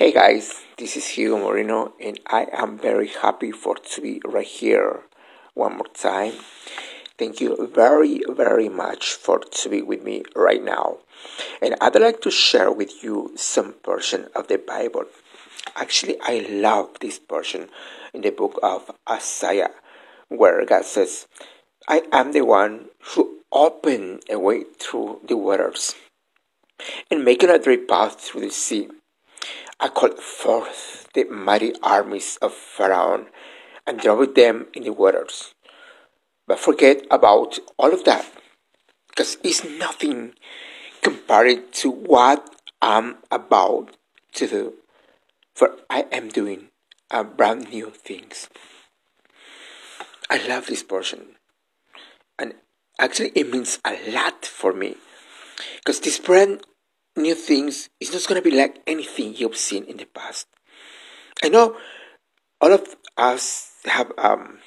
Hey guys, this is Hugo Moreno, and I am very happy for to be right here one more time. Thank you very, very much for to be with me right now. And I'd like to share with you some portion of the Bible. Actually, I love this portion in the book of Isaiah, where God says, I am the one who opened a way through the waters and making a dry path through the sea. I called forth the mighty armies of Pharaoh and drove them in the waters. But forget about all of that, because it's nothing compared to what I'm about to do. For I am doing a brand new things. I love this portion. And actually it means a lot for me. Because this brand new things is not going to be like anything you've seen in the past. I know all of us have um,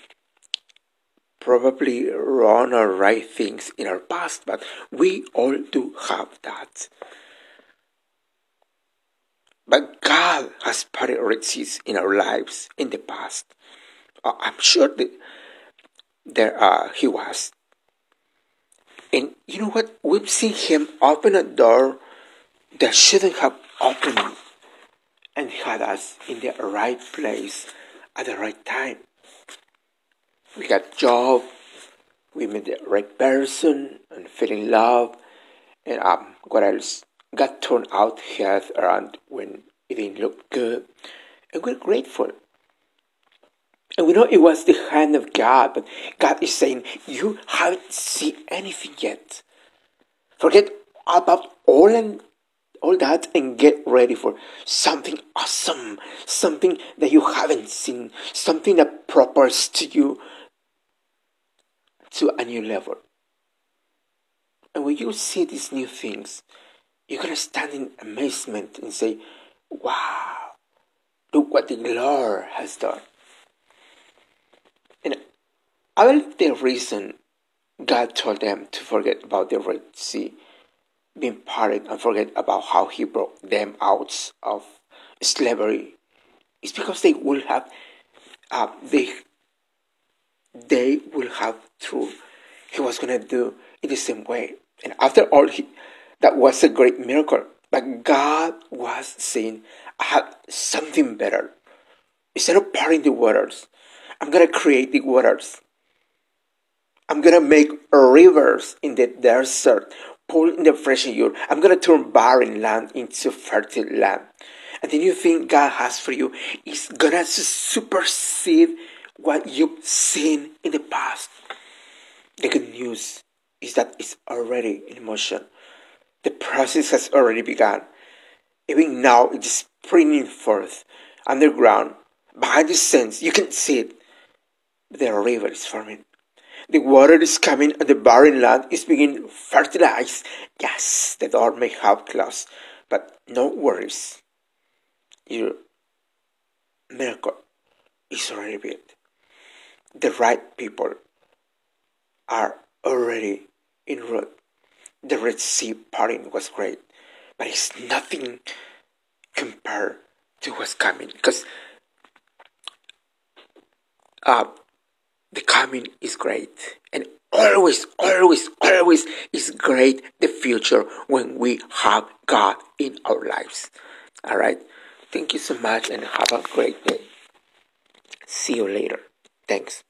probably wrong or right things in our past, but we all do have that. But God has priorities in our lives in the past. Uh, I'm sure that there uh, He was. And you know what? We've seen Him open a door that shouldn't have opened and had us in the right place at the right time. We got job, we met the right person and fell in love, and um, what else? Got turned out head around when it didn't look good, and we're grateful. And we know it was the hand of God, but God is saying, You haven't seen anything yet. Forget about all and all that and get ready for something awesome, something that you haven't seen, something that propels to you to a new level. And when you see these new things, you're gonna stand in amazement and say, Wow, look what the Lord has done. And I believe the reason God told them to forget about the Red Sea being parted and forget about how he brought them out of slavery. It's because they will have uh, they they will have through he was gonna do it the same way. And after all he, that was a great miracle. But god was saying i have something better. Instead of parting the waters i'm gonna create the waters. I'm gonna make rivers in the desert in the fresh air. I'm going to turn barren land into fertile land. And the new thing God has for you is going to supersede what you've seen in the past. The good news is that it's already in motion. The process has already begun. Even now, it is springing forth underground, behind the scenes. You can see it. The river is forming. The water is coming and the barren land is being fertilized. Yes, the door may have closed, but no worries. Your miracle is already built. The right people are already en route. The Red Sea parting was great, but it's nothing compared to what's coming because uh, the coming is great and always always always is great the future when we have god in our lives. All right? Thank you so much and have a great day. See you later. Thanks